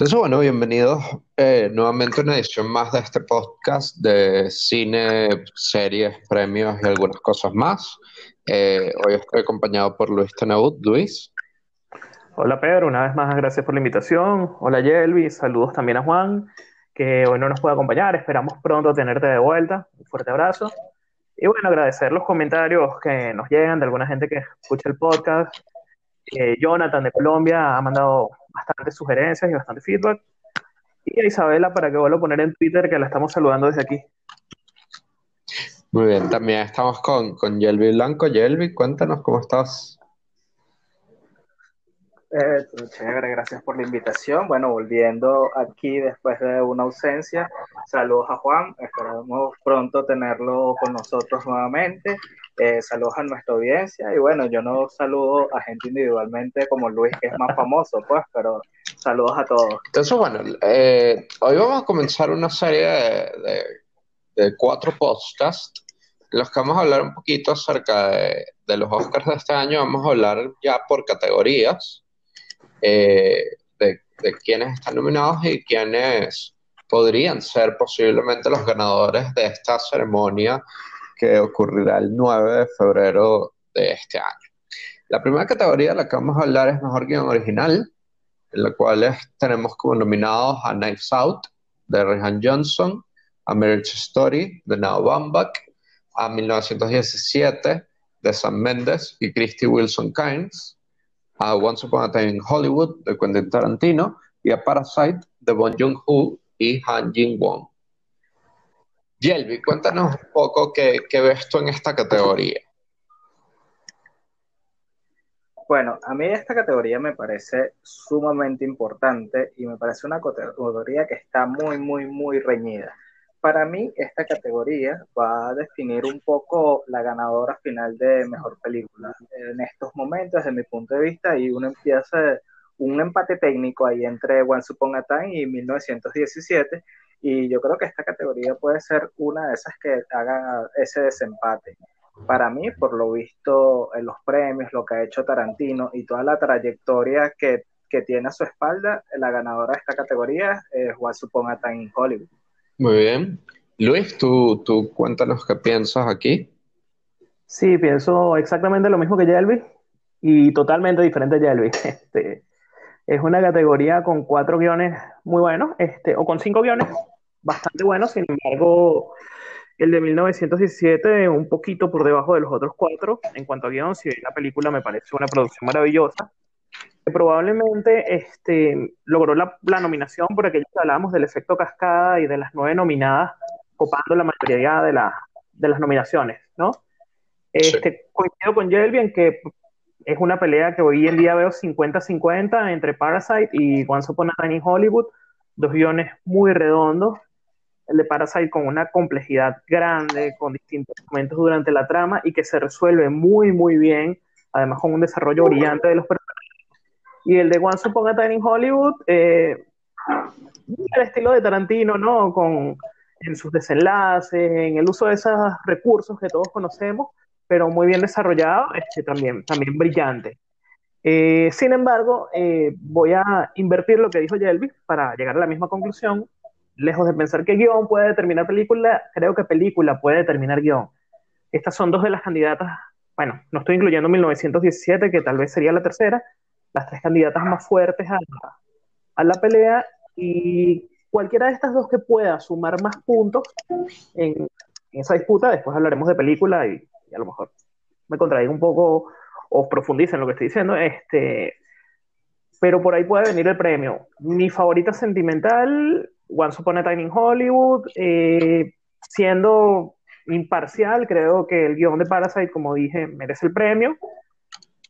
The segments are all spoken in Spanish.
Entonces, bueno, bienvenidos eh, nuevamente a una edición más de este podcast de cine, series, premios y algunas cosas más. Eh, hoy estoy acompañado por Luis Tenaud. Luis. Hola Pedro, una vez más gracias por la invitación. Hola Yelvi, saludos también a Juan, que hoy no nos puede acompañar. Esperamos pronto tenerte de vuelta. Un fuerte abrazo. Y bueno, agradecer los comentarios que nos llegan de alguna gente que escucha el podcast. Eh, Jonathan de Colombia ha mandado bastantes sugerencias y bastante feedback. Y a Isabela, para que vuelva a poner en Twitter, que la estamos saludando desde aquí. Muy bien, también estamos con, con Yelvi Blanco. Yelvi, cuéntanos cómo estás. Chévere, gracias por la invitación. Bueno, volviendo aquí después de una ausencia, saludos a Juan, esperamos pronto tenerlo con nosotros nuevamente. Eh, saludos a nuestra audiencia y bueno, yo no saludo a gente individualmente como Luis, que es más famoso, pues, pero saludos a todos. Entonces, bueno, eh, hoy vamos a comenzar una serie de, cuatro podcasts en los que vamos a hablar un poquito acerca de los Oscars de este año. Vamos a hablar ya por categorías eh, de, de quiénes están nominados y quiénes podrían ser posiblemente los ganadores de esta ceremonia que ocurrirá el 9 de febrero de este año. La primera categoría de la que vamos a hablar es Mejor Guión Original, en la cual tenemos como nominados a Knives Out, de Rehan Johnson, a Marriage Story, de Noah Baumbach, a 1917, de Sam Mendes y Christy Wilson Kynes, a Once Upon a Time in Hollywood de Quentin Tarantino y a Parasite de Bong Joon-ho y Han Jin-won. Yelvi, cuéntanos un poco qué, qué ves tú en esta categoría. Bueno, a mí esta categoría me parece sumamente importante y me parece una categoría que está muy, muy, muy reñida. Para mí, esta categoría va a definir un poco la ganadora final de mejor película. En estos momentos, desde mi punto de vista, hay un, empieza, un empate técnico ahí entre Once Upon a Time y 1917, y yo creo que esta categoría puede ser una de esas que haga ese desempate. Para mí, por lo visto en los premios, lo que ha hecho Tarantino y toda la trayectoria que, que tiene a su espalda, la ganadora de esta categoría es Once Upon a Time in Hollywood. Muy bien. Luis, tú, tú cuéntanos qué piensas aquí. Sí, pienso exactamente lo mismo que Yelvi y totalmente diferente a Yelvi. Este, es una categoría con cuatro guiones muy buenos, este, o con cinco guiones bastante buenos, sin embargo, el de 1917 un poquito por debajo de los otros cuatro en cuanto a guion, si bien la película me parece una producción maravillosa, probablemente este, logró la, nominación por aquello que hablábamos del efecto cascada y de las nueve nominadas copando la mayoría de, de las nominaciones, ¿no? Este, Coincido con Jelby en que es una pelea que hoy en día veo 50-50 entre Parasite y Once Upon a Time in Hollywood, dos guiones muy redondos, el de Parasite con una complejidad grande, con distintos momentos durante la trama y que se resuelve muy, muy bien, además con un desarrollo brillante de los personajes y el de Once Upon a Time in Hollywood, eh, el estilo de Tarantino, ¿no? Con, en sus desenlaces, en el uso de esos recursos que todos conocemos, pero muy bien desarrollado, este, también, también brillante. Eh, sin embargo, eh, voy a invertir lo que dijo Yelvis para llegar a la misma conclusión. Lejos de pensar que guion puede determinar película, creo que película puede determinar guion. Estas son dos de las candidatas, bueno, no estoy incluyendo 1917, que tal vez sería la tercera, las tres candidatas más fuertes a, a la pelea y cualquiera de estas dos que pueda sumar más puntos en, esa disputa, después hablaremos de película y, a lo mejor me contraigo un poco o profundice en lo que estoy diciendo, este, pero por ahí puede venir el premio. Mi favorita sentimental, Once Upon a Time in Hollywood, eh, siendo imparcial, creo que el guion de Parasite, como dije, merece el premio.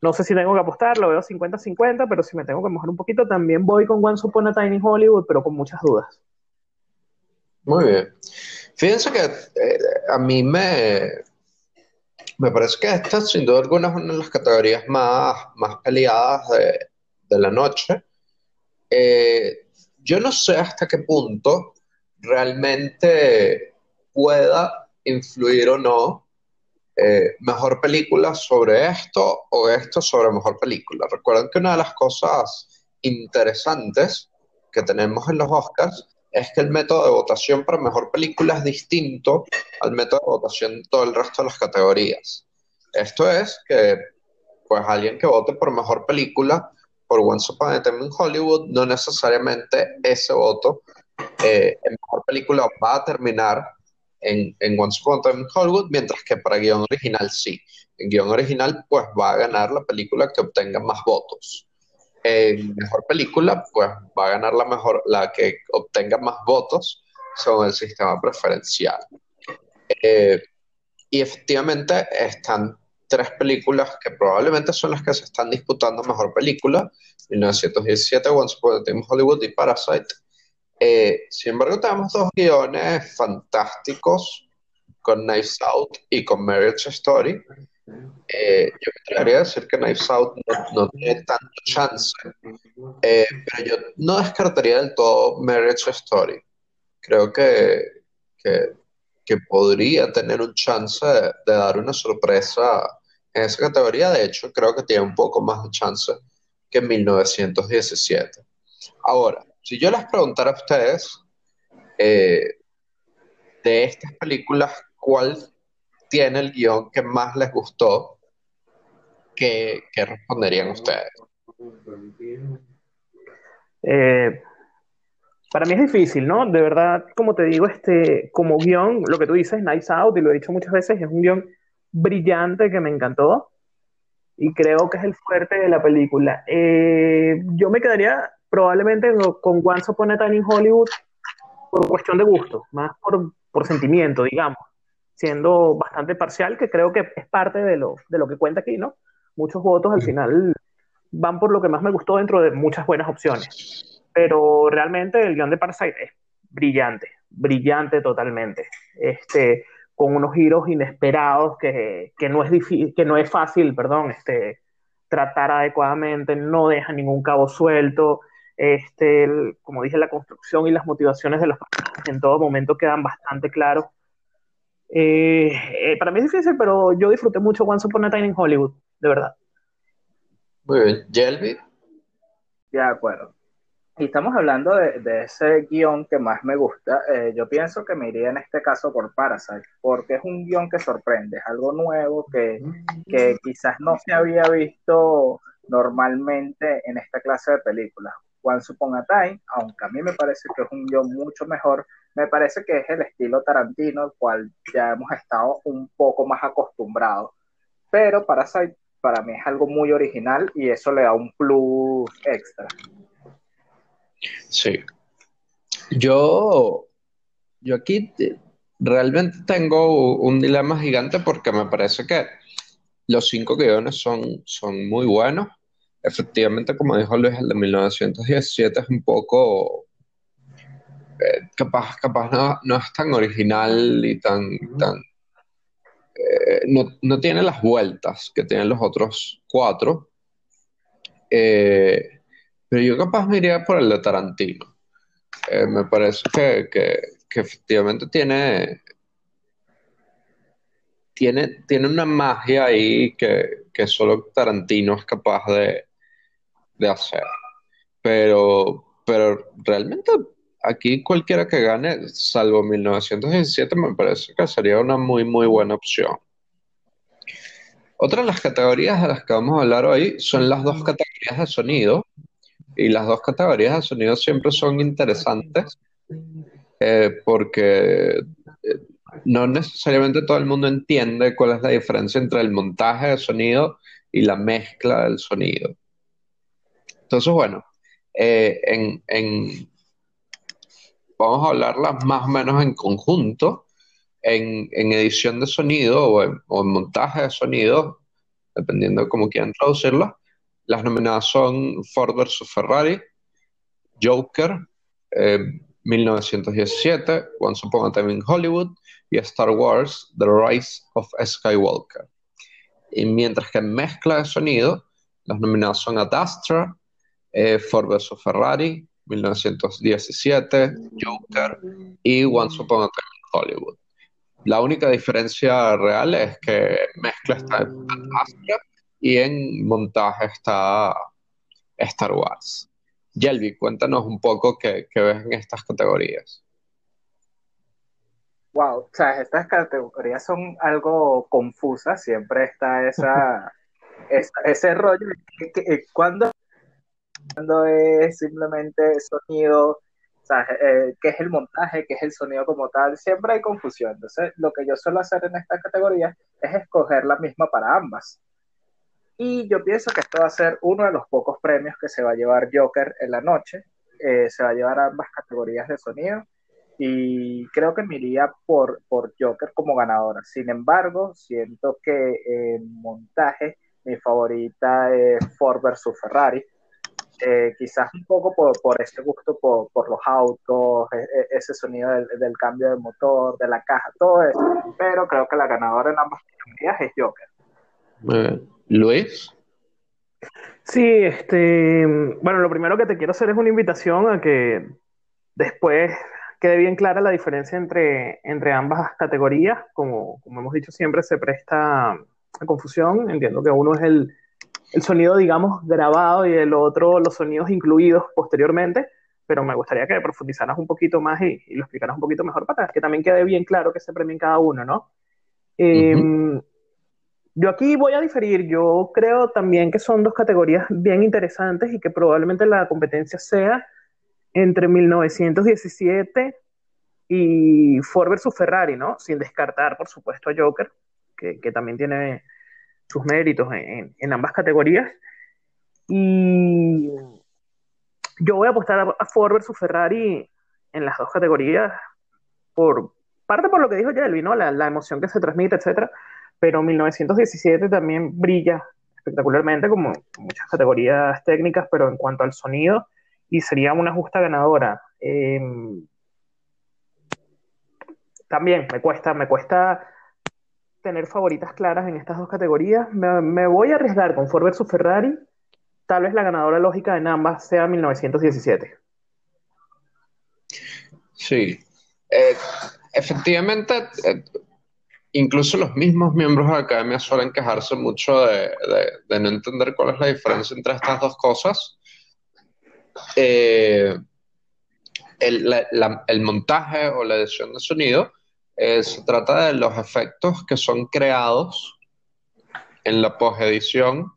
No sé si tengo que apostar, lo veo 50-50, pero si me tengo que mojar un poquito, también voy con Once Upon a in Hollywood, pero con muchas dudas. Muy bien. Fíjense que eh, a mí me, me parece que esta, sin duda alguna, es una de las categorías más, más peleadas de, de la noche. Eh, yo no sé hasta qué punto realmente pueda influir o no eh, mejor película sobre esto o esto sobre mejor película. Recuerden que una de las cosas interesantes que tenemos en los Oscars es que el método de votación para mejor película es distinto al método de votación de todo el resto de las categorías. Esto es que, pues, alguien que vote por mejor película por Once Upon a Time in Hollywood, no necesariamente ese voto eh, en mejor película va a terminar en, Once Upon a Time in Hollywood, mientras que para guion original sí. En guion original, pues va a ganar la película que obtenga más votos en mejor película, pues va a ganar la mejor, la que obtenga más votos según el sistema preferencial. Eh, y efectivamente están tres películas que probablemente son las que se están disputando mejor película, 1917, Once Upon a Time Hollywood y Parasite. Eh, sin embargo, tenemos dos guiones fantásticos con Knives Out y con Marriage Story, eh, yo me atrevería a decir que Knives Out no, tiene tanto chance, eh, pero yo no descartaría del todo Marriage Story. Creo que, que, podría tener un chance de, dar una sorpresa en esa categoría. De hecho, creo que tiene un poco más de chance que en 1917. Ahora, si yo les preguntara a ustedes eh, de estas películas, ¿cuál tiene el guion que más les gustó, ¿qué, responderían ustedes? Eh, para mí es difícil, ¿no? De verdad, como te digo, este, como guion, lo que tú dices, Nice Out, y lo he dicho muchas veces, es un guion brillante que me encantó y creo que es el fuerte de la película. Eh, yo me quedaría probablemente con Once Upon a Time in Hollywood por cuestión de gusto, más por, por sentimiento, digamos siendo bastante parcial, que creo que es parte de lo, de lo que cuenta aquí, ¿no? Muchos votos al final van por lo que más me gustó dentro de muchas buenas opciones. Pero realmente el guion de Parasite es brillante, brillante totalmente. Este, con unos giros inesperados que, que no es difícil, que no es fácil, perdón, este, tratar adecuadamente, no deja ningún cabo suelto. Este, como dije, la construcción y las motivaciones de los personajes en todo momento quedan bastante claros eh, eh, para mí es difícil, pero yo disfruté mucho Once Upon a Time in Hollywood, de verdad. Muy bien. ¿Jelby? De acuerdo. Y estamos hablando de, ese guion que más me gusta. Eh, yo pienso que me iría en este caso por Parasite, porque es un guion que sorprende, es algo nuevo que, que quizás no se había visto normalmente en esta clase de películas. Once Upon a Time, aunque a mí me parece que es un guion mucho mejor, me parece que es el estilo Tarantino, al cual ya hemos estado un poco más acostumbrados. Pero Parasite para mí es algo muy original y eso le da un plus extra. Sí. Yo, yo aquí realmente tengo un dilema gigante porque me parece que los cinco guiones son, son muy buenos. Efectivamente, como dijo Luis, el de 1917 es un poco eh, capaz, capaz no, es tan original y tan, tan eh, no, tiene las vueltas que tienen los otros cuatro. Eh, pero yo capaz me iría por el de Tarantino. me parece que, efectivamente tiene, tiene, tiene una magia ahí que, solo Tarantino es capaz de, de hacer. Pero, pero realmente aquí cualquiera que gane, salvo 1917, me parece que sería una muy, muy buena opción. Otra de las categorías de las que vamos a hablar hoy son las dos categorías de sonido. Y las dos categorías de sonido siempre son interesantes eh, porque eh, no necesariamente todo el mundo entiende cuál es la diferencia entre el montaje de sonido y la mezcla del sonido. Entonces, bueno, eh, vamos a hablarlas más o menos en conjunto, en, edición de sonido o en, montaje de sonido, dependiendo de cómo quieran traducirlo. Las nominadas son Ford vs. Ferrari, Joker, 1917, eh, Once Upon a Time in Hollywood y Star Wars, The Rise of Skywalker. Y mientras que en mezcla de sonido, las nominadas son Ad Astra, eh, Ford vs. Ferrari, 1917, Joker y Once Upon a Time in Hollywood. La única diferencia real es que mezcla está en y en montaje está Star Wars. Yelvi, cuéntanos un poco qué, ves en estas categorías. Wow, o sea, estas categorías son algo confusas, siempre está esa, ese rollo que, cuando, cuando es simplemente sonido, o sea, eh, qué es el montaje, qué es el sonido como tal, siempre hay confusión. Entonces, lo que yo suelo hacer en esta categoría es escoger la misma para ambas. Y yo pienso que esto va a ser uno de los pocos premios que se va a llevar Joker en la noche. Eh, se va a llevar ambas categorías de sonido y creo que me iría por, por Joker como ganadora. Sin embargo, siento que en montaje mi favorita es Ford versus Ferrari. Eh, quizás un poco por, por este gusto por, por, los autos, e, e, ese sonido del, del, cambio de motor, de la caja, todo eso. Pero creo que la ganadora en ambas categorías es Joker. Eh, Luis. Sí, este, bueno, lo primero que te quiero hacer es una invitación a que después quede bien clara la diferencia entre, entre ambas categorías. Como, como hemos dicho siempre, se presta a confusión. Entiendo que uno es el, el sonido, digamos, grabado y el otro los sonidos incluidos posteriormente, pero me gustaría que profundizaras un poquito más y, lo explicaras un poquito mejor para que también quede bien claro que se premia en cada uno, ¿no? Yo aquí voy a diferir. Yo creo también que son dos categorías bien interesantes y que probablemente la competencia sea entre 1917 y Ford versus Ferrari, ¿no? Sin descartar, por supuesto, a Joker, que, también tiene sus méritos en, ambas categorías. Y yo voy a apostar a Ford versus Ferrari en las dos categorías, por parte por lo que dijo Jelby, ¿no? La, la emoción que se transmite, etcétera pero 1917 también brilla espectacularmente como muchas categorías técnicas, pero en cuanto al sonido, y sería una justa ganadora. Em, también me cuesta, me cuesta tener favoritas claras en estas dos categorías. Me, voy a arriesgar con Ford versus Ferrari. Tal vez la ganadora lógica en ambas sea 1917. Sí. Eh, efectivamente, eh, incluso los mismos miembros de la academia suelen quejarse mucho de, no entender cuál es la diferencia entre estas dos cosas. Eh, el, montaje o la edición de sonido eh, se trata de los efectos que son creados en la postedición,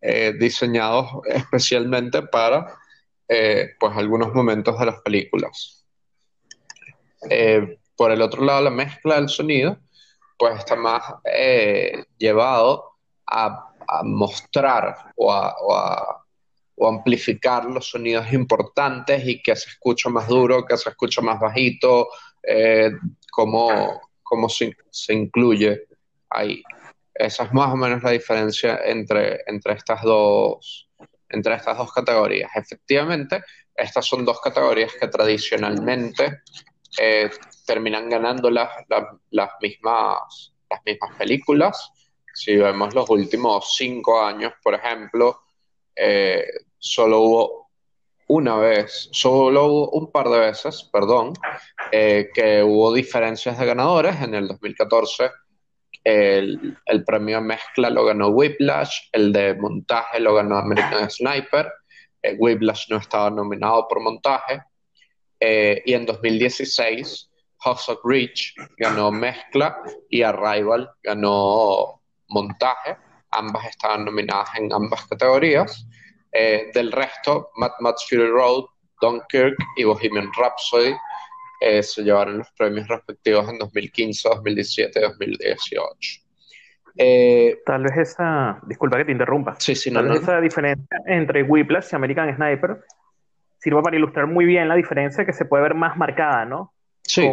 eh, diseñados especialmente para pues algunos momentos de las películas. por el otro lado, la mezcla del sonido pues está más eh, llevado a, mostrar o a, amplificar los sonidos importantes y que se escucha más duro, que se escucha más bajito, eh, cómo, se, incluye ahí. Esa es más o menos la diferencia entre, entre, estas, dos, entre estas dos categorías. Efectivamente, estas son dos categorías que tradicionalmente eh, terminan ganando las, las, mismas, las mismas películas. Si vemos los últimos cinco años, por ejemplo, eh, solo hubo una vez, solo un par de veces, perdón, eh, que hubo diferencias de ganadores. En el 2014 el, el, premio mezcla lo ganó Whiplash, el de montaje lo ganó American Sniper. Eh, Whiplash no estaba nominado por montaje. y en 2016 House of Reach ganó mezcla y Arrival ganó montaje. Ambas estaban nominadas en ambas categorías. Eh, del resto, Mad Max Fury Road, Dunkirk y Bohemian Rhapsody eh, se llevaron los premios respectivos en 2015, 2017 y 2018. Tal vez esa, disculpa que te interrumpa, sí, sí, tal vez esa diferencia entre Whiplash y American Sniper sirva para ilustrar muy bien la diferencia que se puede ver más marcada, ¿no?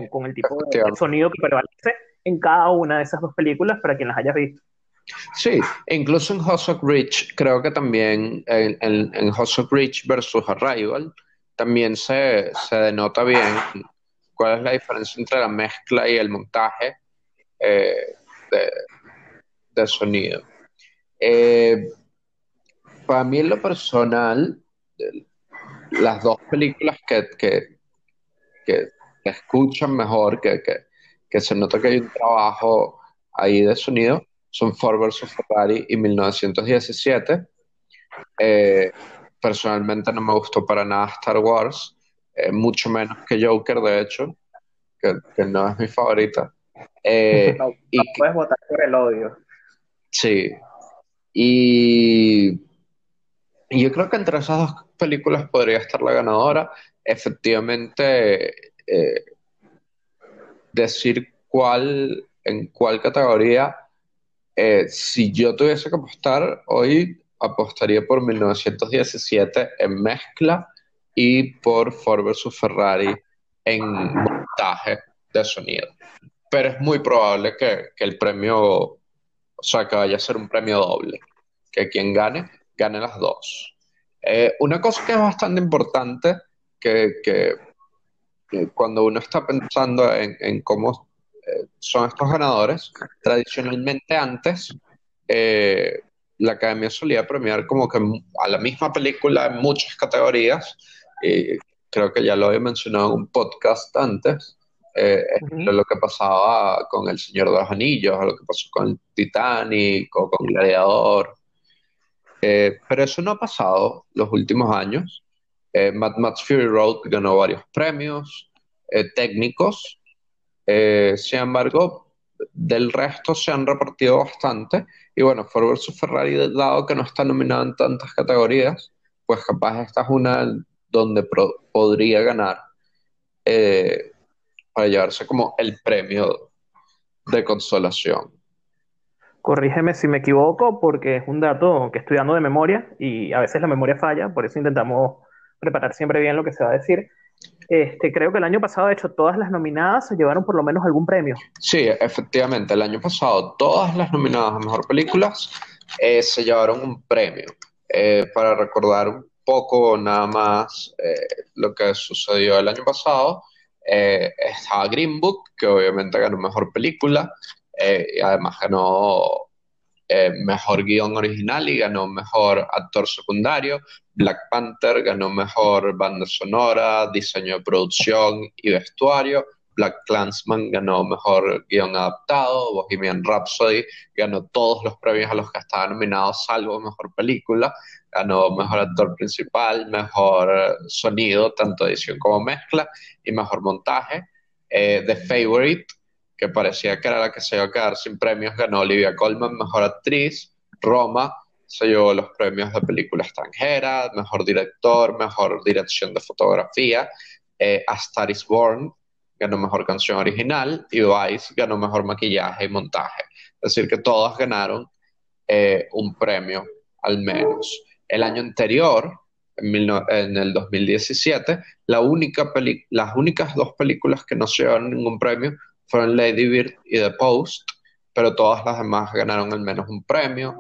con, el tipo de sonido que prevalece en cada una de esas dos películas para quien las haya visto. Sí, incluso en House of Rich, creo que también en, en, House of Rich versus Arrival, también se, denota bien cuál es la diferencia entre la mezcla y el montaje eh, de, sonido. Eh, para mí, en lo personal, las dos películas que, que que escuchan mejor, que, que, se nota que hay un trabajo ahí de sonido, son Ford vs. Ferrari y 1917. Eh, personalmente no me gustó para nada Star Wars, eh, mucho menos que Joker, de hecho, que, no es mi favorita. Eh, no, puedes votar por el odio. Sí. Y, yo creo que entre esas dos películas podría estar la ganadora. Efectivamente, eh, decir cuál, en cuál categoría, si yo tuviese que apostar hoy, apostaría por 1917 en mezcla y por Ford vs Ferrari en montaje de sonido. Pero es muy probable que, el premio, o sea, que vaya a ser un premio doble, que quien gane, gane las dos. Eh, una cosa que es bastante importante, que, cuando uno está pensando en, cómo eh, son estos ganadores, tradicionalmente antes, eh, la academia solía premiar como que a la misma película en muchas categorías, y creo que ya lo había mencionado en un podcast antes, eh, lo que pasaba con El Señor de los Anillos, lo que pasó con Titanic o con Gladiador. Eh, pero eso no ha pasado los últimos años. Eh, Mad Max Fury Road ganó varios premios técnicos. Sin embargo, del resto se han repartido bastante. Y bueno, Ford vs Ferrari, dado que no está nominado en tantas categorías, pues capaz esta es una donde podría ganar eh, para llevarse como el premio de consolación. Corrígeme si me equivoco, porque es un dato que estoy dando de memoria y a veces la memoria falla, por eso intentamos preparar siempre bien lo que se va a decir. Este, creo que el año pasado, de hecho, todas las nominadas se llevaron por lo menos algún premio. Sí, efectivamente, el año pasado todas las nominadas a Mejor Películas eh, se llevaron un premio. Eh, para recordar un poco nada más eh, lo que sucedió el año pasado, estaba Green Book, que obviamente ganó Mejor Película, y además ganó eh, mejor guion original y ganó mejor actor secundario. Black Panther ganó mejor banda sonora, diseño de producción y vestuario. Black Clansman ganó mejor guion adaptado. Bohemian Rhapsody ganó todos los premios a los que estaba nominado, salvo mejor película. Ganó mejor actor principal, mejor sonido, tanto edición como mezcla, y mejor montaje. Eh, The Favorite que parecía que era la que se iba a quedar sin premios, ganó Olivia Colman, Mejor Actriz, Roma se llevó los premios de película extranjera, Mejor Director, Mejor Dirección de Fotografía, eh, A Star is Born ganó Mejor Canción Original y Vice ganó Mejor Maquillaje y Montaje. Es decir, que todas ganaron eh, un premio al menos. El año anterior, en, el 2017, la única las únicas dos películas que no se llevaron ningún premio fueron Lady Bird y The Post, pero todas las demás ganaron al menos un premio.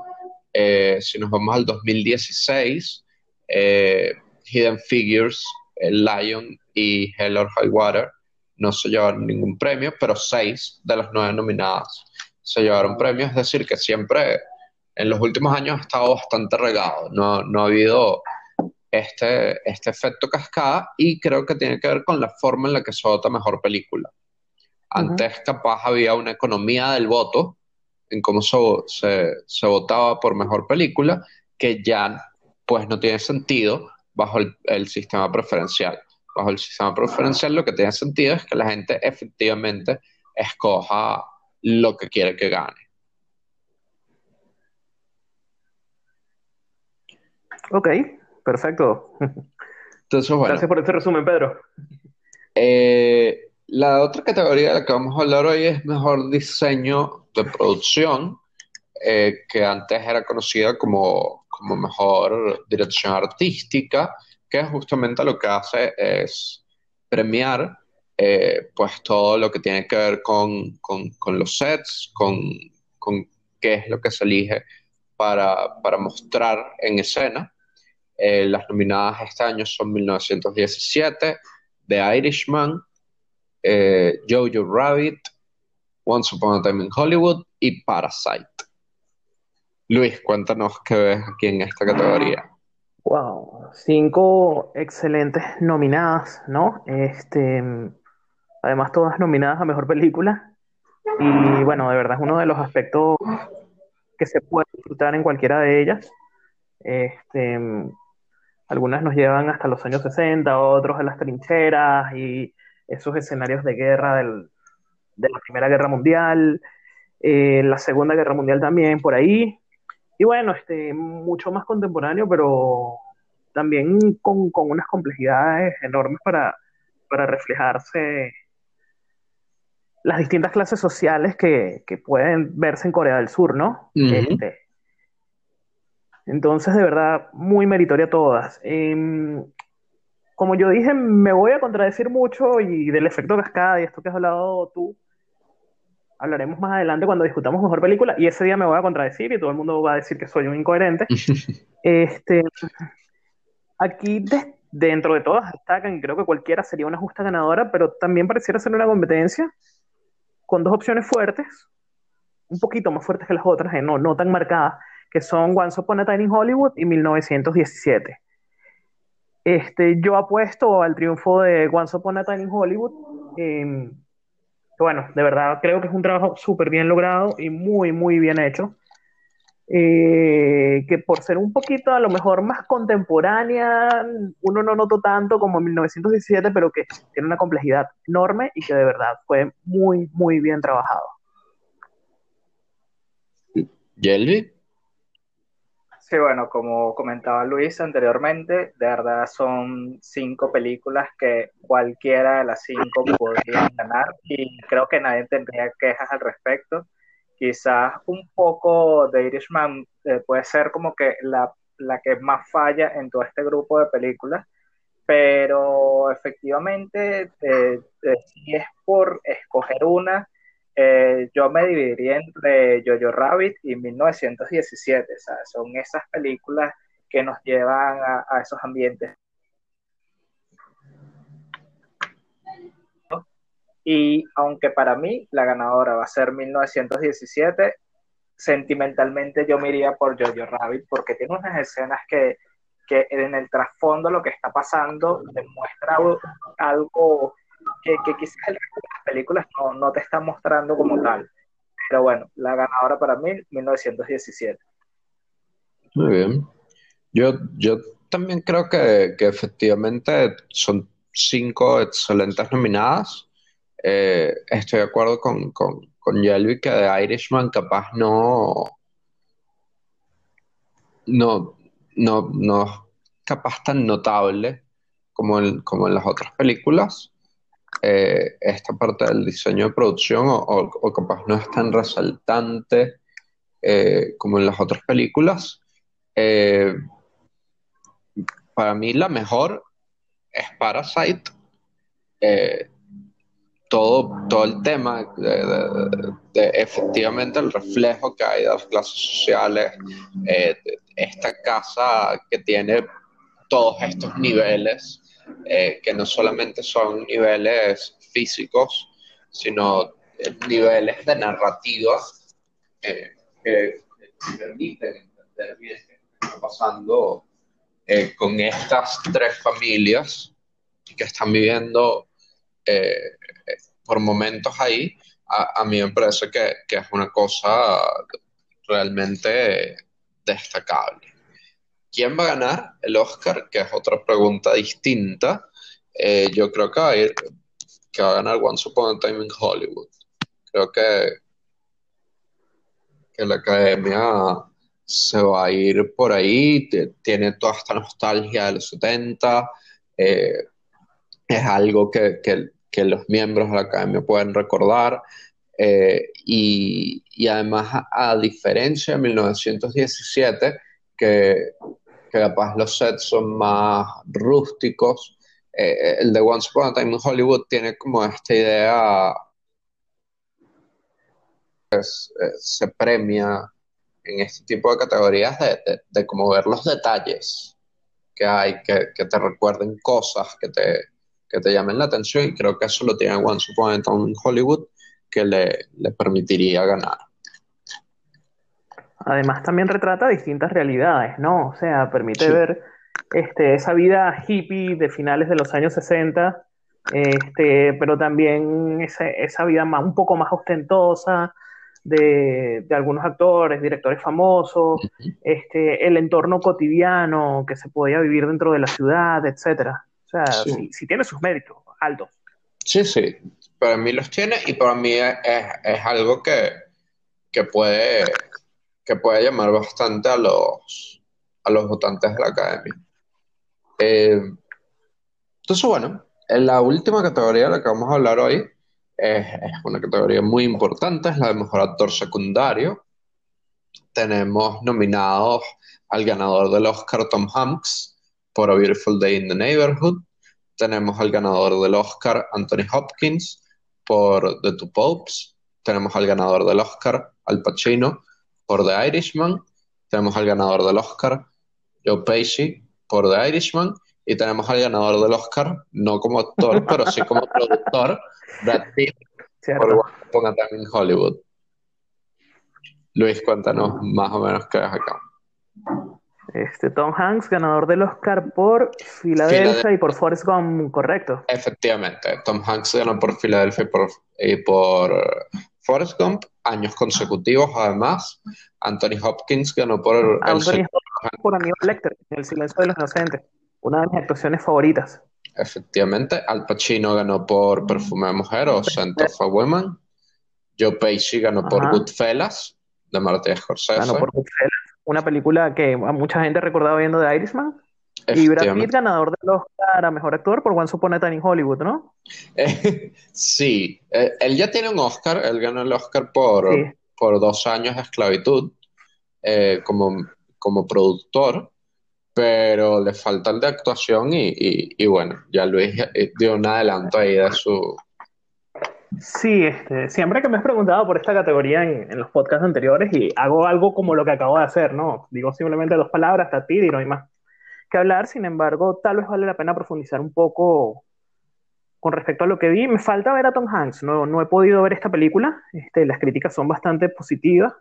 Eh, si nos vamos al 2016, eh, Hidden Figures, Lion y Hell or High Water no se llevaron ningún premio, pero seis de las nueve nominadas se llevaron premios, es decir, que siempre en los últimos años ha estado bastante regado, no, no ha habido este, este efecto cascada y creo que tiene que ver con la forma en la que se vota mejor película. Antes capaz había una economía del voto en cómo se, se, votaba por mejor película, que ya pues no tiene sentido bajo el, sistema preferencial. Bajo el sistema preferencial lo que tiene sentido es que la gente efectivamente escoja lo que quiere que gane. Ok, perfecto. Entonces, bueno, Gracias por este resumen, Pedro. Eh, la otra categoría de la que vamos a hablar hoy es mejor diseño de producción, eh, que antes era conocida como, mejor dirección artística, que justamente lo que hace es premiar eh, pues todo lo que tiene que ver con, los sets, con, qué es lo que se elige para, mostrar en escena. Eh, las nominadas este año son 1917, The Irishman, eh, Jojo Rabbit, Once Upon a Time in Hollywood y Parasite. Luis, cuéntanos qué ves aquí en esta categoría. Wow, cinco excelentes nominadas, ¿no? Este, además todas nominadas a mejor película. Y bueno, de verdad es uno de los aspectos que se puede disfrutar en cualquiera de ellas. Este, Algunas nos llevan hasta los años 60, otros a las trincheras y esos escenarios de guerra del, de la Primera Guerra Mundial, eh, la Segunda Guerra Mundial también por ahí. Y bueno, este, mucho más contemporáneo, pero también con, con unas complejidades enormes para, para reflejarse las distintas clases sociales que, que, pueden verse en Corea del Sur, ¿no? este, entonces, de verdad, muy meritoria todas. Eh, como yo dije, me voy a contradecir mucho y del efecto cascada y esto que has hablado tú, hablaremos más adelante cuando discutamos mejor película y ese día me voy a contradecir y todo el mundo va a decir que soy un incoherente. este, aquí dentro de todas destacan, creo que cualquiera sería una justa ganadora, pero también pareciera ser una competencia con dos opciones fuertes, un poquito más fuertes que las otras, eh, no, no tan marcadas, que son Once Upon a Time in Hollywood y 1917. Este, yo apuesto al triunfo de Once Upon a Time in Hollywood. Eh, bueno, de verdad creo que es un trabajo súper bien logrado y muy, muy bien hecho. Eh, que por ser un poquito a lo mejor más contemporánea, uno no notó tanto como en 1917, pero que tiene una complejidad enorme y que de verdad fue muy, muy bien trabajado. ¿Yelvi? Sí, bueno, como comentaba Luis anteriormente, de verdad son cinco películas que cualquiera de las cinco podría ganar y creo que nadie tendría quejas al respecto. Quizás un poco de Irishman eh, puede ser como que la, la que más falla en todo este grupo de películas, pero efectivamente, eh, eh, es por escoger una, eh, yo me dividiría entre Jojo Rabbit y 1917, son esas películas que nos llevan a, esos ambientes. Y aunque para mí la ganadora va a ser 1917, sentimentalmente yo me iría por Jojo Rabbit porque tiene unas escenas que, que en el trasfondo lo que está pasando demuestra algo que, quizás el las películas no, no, te está mostrando como tal. Pero bueno, la ganadora para mí, 1917. Muy bien. Yo, yo también creo que, que efectivamente son cinco excelentes nominadas. Eh, estoy de acuerdo con, con, con Yelby que de Irishman capaz no, no, no, no capaz tan notable como en, como en las otras películas. Eh, esta parte del diseño de producción o, capaz no es tan resaltante eh, como en las otras películas. Eh, para mí la mejor es Parasite. todo, todo el tema de, efectivamente el reflejo que hay de las clases sociales, esta casa que tiene todos estos niveles eh, que no solamente son niveles físicos, sino eh, niveles de narrativa eh, que permiten entender bien qué está pasando con estas tres familias que están viviendo por momentos ahí. A, a mí me parece que es una cosa realmente destacable. ¿Quién va a ganar el Oscar? Que es otra pregunta distinta. Eh, yo creo que va, a ganar Once Upon a Time in Hollywood. Creo que, que la academia se va a ir por ahí, tiene toda esta nostalgia de los 70, eh, es algo que, que, los miembros de la academia pueden recordar. Eh, y, además, a diferencia de 1917, que, que capaz los sets son más rústicos. Eh, el de Once Upon a Time in Hollywood tiene como esta idea, pues, eh, se premia en este tipo de categorías de, de, como ver los detalles que hay, que, que te recuerden cosas, que te, que te llamen la atención y creo que eso lo tiene Once Upon a Time in Hollywood que le, le permitiría ganar. Además también retrata distintas realidades, ¿no? O sea, permite ver este, esa vida hippie de finales de los años 60, este, pero también esa, esa vida más, un poco más ostentosa, de, algunos actores, directores famosos, este, el entorno cotidiano que se podía vivir dentro de la ciudad, etcétera. O sea, sí. tiene sus méritos altos. Sí, sí, para mí los tiene y para mí es, algo que, puede, que puede llamar bastante a los, a los votantes de la academia. Eh, entonces, bueno, en la última categoría de la que vamos a hablar hoy es, una categoría muy importante, es la de mejor actor secundario. Tenemos nominados al ganador del Oscar Tom Hanks por A Beautiful Day in the Neighborhood. Tenemos al ganador del Oscar Anthony Hopkins por The Two Popes. Tenemos al ganador del Oscar Al Pacino por The Irishman. Tenemos al ganador del Oscar Joe Pesci por The Irishman. Y tenemos al ganador del Oscar, no como actor, pero sí como productor, Brad Pitt, por Ponga en Hollywood. Luis, cuéntanos más o menos qué es acá. Este, Tom Hanks, ganador del Oscar por Filadelfia y por Forrest Gump, correcto. Efectivamente, Tom Hanks ganó por Filadelfia y por, y por Forrest Gump, años consecutivos además. Anthony Hopkins ganó por... Anthony Hopkins por Aníbal Lecter, El silencio de los inocentes, una de mis actuaciones favoritas. Efectivamente, Al Pacino ganó por Perfume de Mujer o Scent of a Woman. Joe Pesci ganó por Goodfellas, de Martin Scorsese. Ganó por Goodfellas, una película que a mucha gente recordaba viendo de Irishman. Y Brad Pitt, ganador del Oscar a Mejor Actor por One Upon a Time in Hollywood, ¿no? sí, eh, él ya tiene un Oscar, él ganó el Oscar por, por dos años de esclavitud eh, como, como productor pero le falta el de actuación y, bueno, ya Luis eh, dio un adelanto ahí de su... Sí, este, siempre que me has preguntado por esta categoría en, los podcasts anteriores y hago algo como lo que acabo de hacer, ¿no? Digo simplemente dos palabras, tatir y no hay más que hablar, sin embargo, tal vez vale la pena profundizar un poco con respecto a lo que vi. Me falta ver a Tom Hanks, no, no he podido ver esta película, este, las críticas son bastante positivas,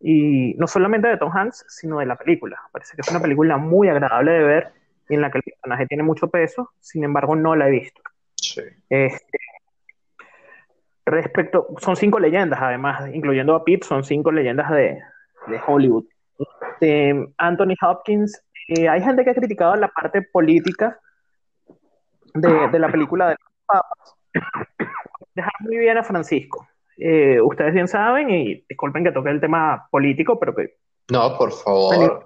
y no solamente de Tom Hanks, sino de la película. Parece que es una película muy agradable de ver y en la que el personaje tiene mucho peso, sin embargo no la he visto. Este, respecto, son cinco leyendas además, incluyendo a Pete, son cinco leyendas de, Hollywood. Este, Anthony Hopkins, eh, hay gente que ha criticado la parte política de, de la película de los papas. Dejar muy bien a Francisco. Eh, ustedes bien saben, y disculpen que toque el tema político, pero que... No, por favor.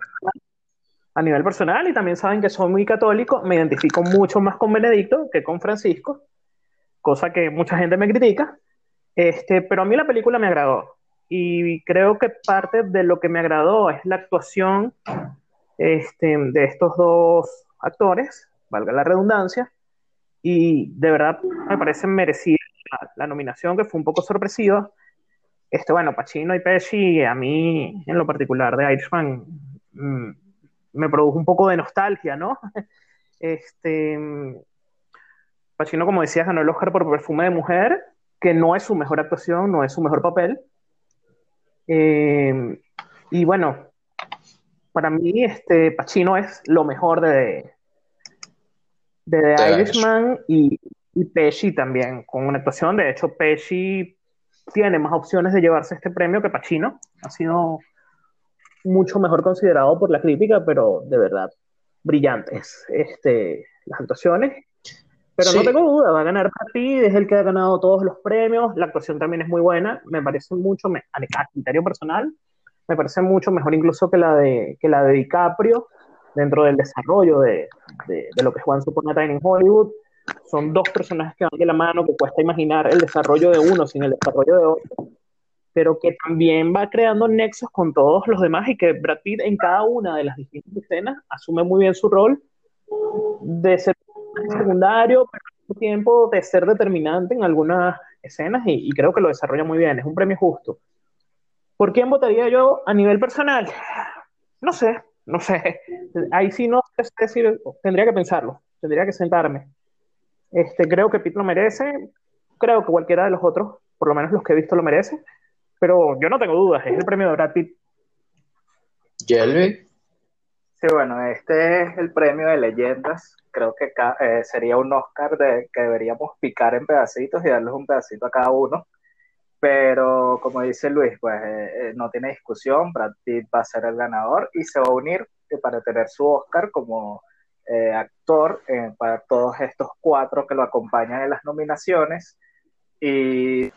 A nivel, personal, y también saben que soy muy católico, me identifico mucho más con Benedicto que con Francisco, cosa que mucha gente me critica, este, pero a mí la película me agradó. Y creo que parte de lo que me agradó es la actuación este, de estos dos actores, valga la redundancia, y de verdad me parece merecido la, nominación, que fue un poco sorpresiva. Este, bueno, Pacino y Pesci, a mí en lo particular de Irishman, mm, me produjo un poco de nostalgia, ¿no? Este, Pacino, como decías, ganó el Oscar por Perfume de Mujer, que no es su mejor actuación, no es su mejor papel. Eh, y bueno, para mí, este, Pacino es lo mejor de, de The Irishman y, y Pesci también, con una actuación. De hecho, Pesci tiene más opciones de llevarse este premio que Pacino. Ha sido mucho mejor considerado por la crítica, pero de verdad, brillantes este, las actuaciones. Pero no tengo duda, va a ganar Pitt, es el que ha ganado todos los premios. La actuación también es muy buena. Me parece mucho, a criterio personal, me parece mucho mejor incluso que la de, que la de DiCaprio dentro del desarrollo de, de, lo que Juan Upon a en Hollywood son dos personajes que van de la mano, que cuesta imaginar el desarrollo de uno sin el desarrollo de otro, pero que también va creando nexos con todos los demás y que Brad Pitt en cada una de las distintas escenas asume muy bien su rol de ser secundario, pero al mismo tiempo de ser determinante en algunas escenas y creo que lo desarrolla muy bien, es un premio justo. ¿Por quién votaría yo a nivel personal? No sé, no sé. Ahí sí no sé decir, tendría que pensarlo, tendría que sentarme. Este, creo que Pitt lo merece, creo que cualquiera de los otros, por lo menos los que he visto, lo merece, pero yo no tengo dudas, es el premio de Brad Pitt. ¿Jelly? Sí, bueno, este es el premio de leyendas. Creo que eh, sería un Oscar de, que deberíamos picar en pedacitos y darles un pedacito a cada uno. Pero como dice Luis, pues eh, no tiene discusión, Brad Pitt va a ser el ganador y se va a unir para tener su Oscar como actor para todos estos cuatro que lo acompañan en las nominaciones. Y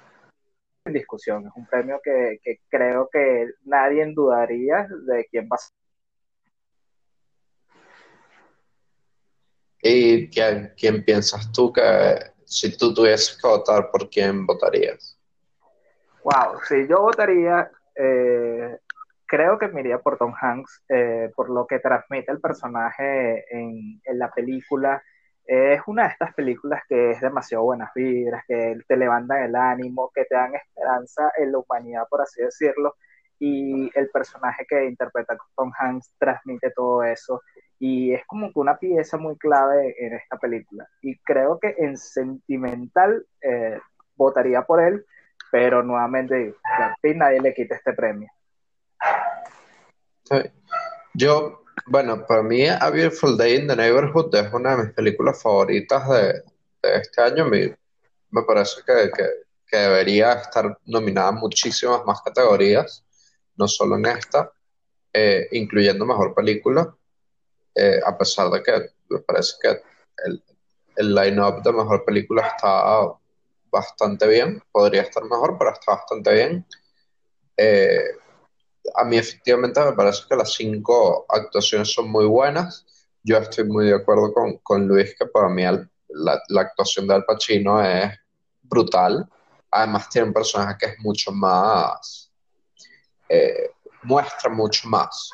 en discusión, es un premio que, que creo que nadie dudaría de quién va a ser ¿Y quién, quién piensas tú que si tú tuvieses que votar, por quién votarías? Wow, si yo votaría, eh, creo que me por Tom Hanks, eh, por lo que transmite el personaje en, en la película. es una de estas películas que es demasiado buenas vibras, que te levantan el ánimo, que te dan esperanza en la humanidad, por así decirlo. Y el personaje que interpreta Tom Hanks transmite todo eso y es como que una pieza muy clave en esta película. Y creo que en sentimental eh, votaría por él, pero nuevamente a nadie le quita este premio. Yo, bueno, para mí A Beautiful Day in the Neighborhood es una de mis películas favoritas de, este año. Me, me parece que, debería estar nominada en muchísimas más categorías, no solo en esta, eh, incluyendo Mejor Película. Eh, a pesar de que me parece que el line-up de mejor película está bastante bien, podría estar mejor, pero está bastante bien. Eh, a mí efectivamente me parece que las cinco actuaciones son muy buenas. Yo estoy muy de acuerdo con, con Luis que para mí la, la, actuación de Al Pacino es brutal. Además tiene un personaje que es mucho más, eh, muestra mucho más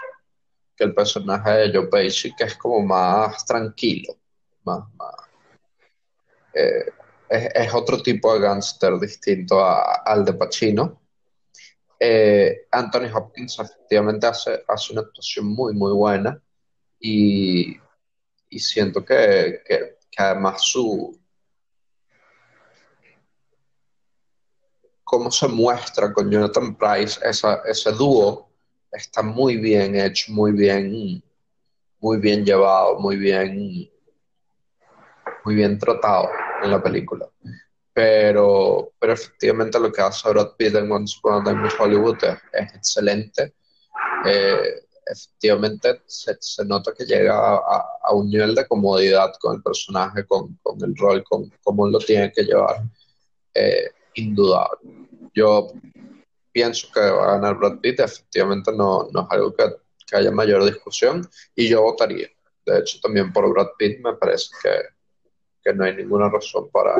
que el personaje de Joe Pesci, que es como más tranquilo, más, eh, es, otro tipo de gángster distinto al de Pacino. Eh, Anthony Hopkins efectivamente hace, hace una actuación muy, muy buena y, y siento que, que, además su... cómo se muestra con Jonathan Price ese dúo está muy bien hecho, muy bien, muy bien llevado, muy bien, muy bien tratado en la película. Pero, pero efectivamente lo que hace Brad Pitt en Once Upon a Time in Hollywood es, excelente. Eh, efectivamente se, se, nota que llega a, a, un nivel de comodidad con el personaje, con, con el rol, con cómo lo tiene que llevar. Eh, indudable. Yo pienso que va a ganar Brad Pitt, efectivamente no, no es algo que, que, haya mayor discusión y yo votaría. De hecho, también por Brad Pitt me parece que, que no hay ninguna razón para,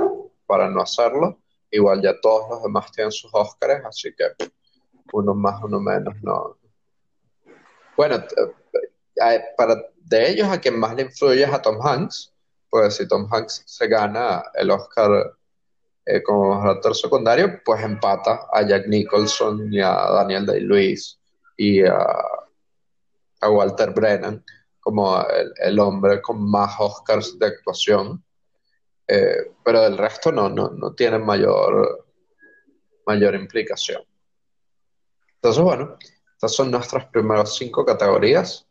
para no hacerlo. Igual ya todos los demás tienen sus Oscars, así que uno más, uno menos, no. Bueno, eh, para de ellos a quien más le influye es a Tom Hanks, pues si Tom Hanks se gana el Oscar eh, como actor secundario, pues empata a Jack Nicholson y a Daniel Day-Lewis y a, Walter Brennan como el, hombre con más Oscars de actuación. Eh, pero del resto no, no, no tienen mayor, mayor implicación. Entonces, bueno, estas son nuestras primeras cinco categorías.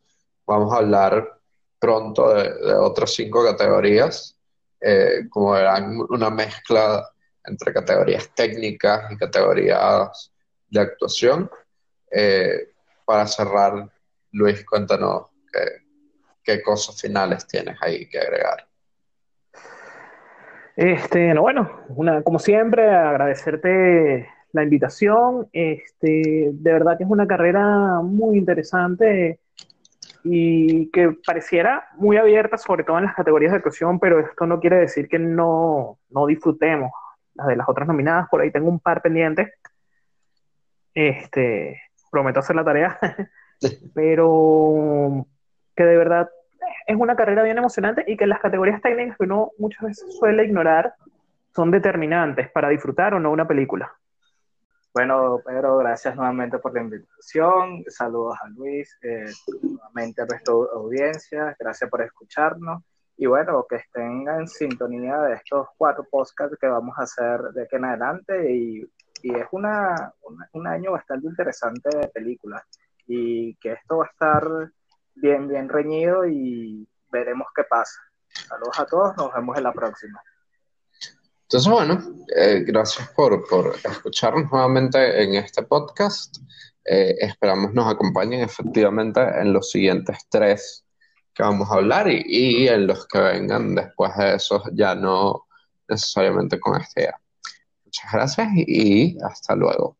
Vamos a hablar pronto de, otras cinco categorías. Eh, como verán, una mezcla entre categorías técnicas y categorías de actuación. Eh, para cerrar, Luis, cuéntanos qué, cosas finales tienes ahí que agregar. Este, no, bueno, como siempre, agradecerte la invitación. Este, de verdad que es una carrera muy interesante y que pareciera muy abierta, sobre todo en las categorías de actuación, pero esto no quiere decir que no, no disfrutemos las de las otras nominadas, por ahí tengo un par pendientes. Este, prometo hacer la tarea, pero que de verdad es una carrera bien emocionante y que las categorías técnicas que uno muchas veces suele ignorar son determinantes para disfrutar o no una película. Bueno, Pedro, gracias nuevamente por la invitación. Saludos a Luis, eh, nuevamente a nuestra audiencia. Gracias por escucharnos y bueno, que estén en sintonía de estos cuatro podcasts que vamos a hacer de aquí en adelante y, y es una, un año bastante interesante de películas y que esto va a estar bien, bien reñido y veremos qué pasa. Saludos a todos, nos vemos en la próxima. Entonces, bueno, eh, gracias por, por escucharnos nuevamente en este podcast. Eh, esperamos nos acompañen efectivamente en los siguientes tres que vamos a hablar y, y en los que vengan después de esos, ya no necesariamente con este día. Muchas gracias y hasta luego.